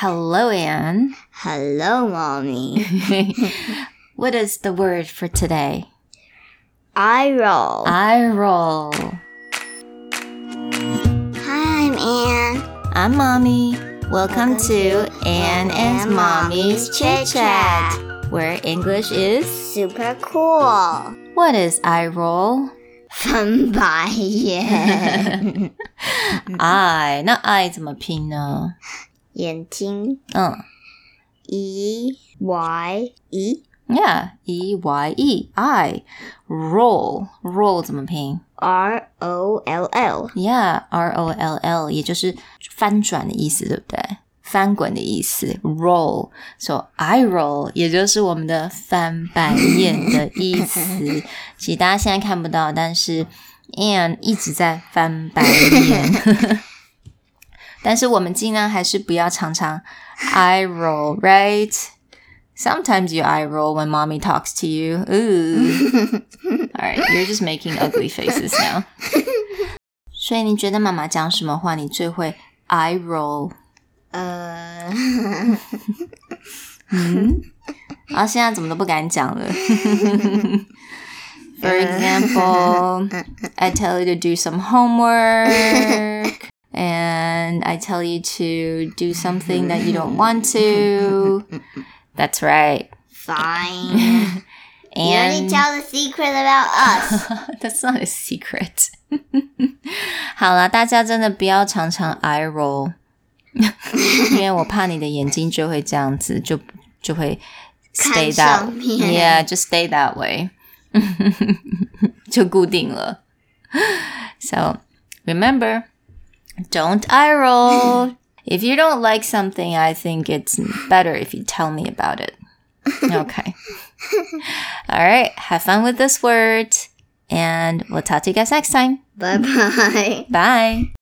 Hello, Anne. Hello, Mommy. what is the word for today? eye roll. eye roll. Hi, I'm Anne. I'm Mommy. Welcome, Welcome to, to Anne and Mommy's Chit Chat, where English is super cool. What is eye roll? 翻白眼。I 那 I 怎么拼呢眼睛嗯 E Y E Y E I roll roll 怎么拼 R O L L。？Yeah, R O L L，也就是翻转的意思，对不对？翻滚的意思，roll，so I roll，也就是我们的翻白眼的意思。其实大家现在看不到，但是 Anne 一直在翻白眼。但是我们尽量还是不要常常 I roll, right? Sometimes you eye roll when mommy talks to you. Ooh. All right, you're just making ugly faces now. 所以你觉得妈妈讲什么话你最会 eye roll？呃，嗯，然后现在怎么都不敢讲了。For example, I tell you to do some homework, and I tell you to do something that you don't want to. That's right. fine. You only And tell the secret about us. that's not a secret. 好了，大家真的不要常常 eye roll，因为我怕你的眼睛就会这样子，就就会 stay 看 that 上面 yeah, just stay that way，就固定了。So remember, don't eye roll. If you don't like something, I think it's better if you tell me about it. Okay. All right. Have fun with this word. And we'll talk to you guys next time. Bye bye. Bye.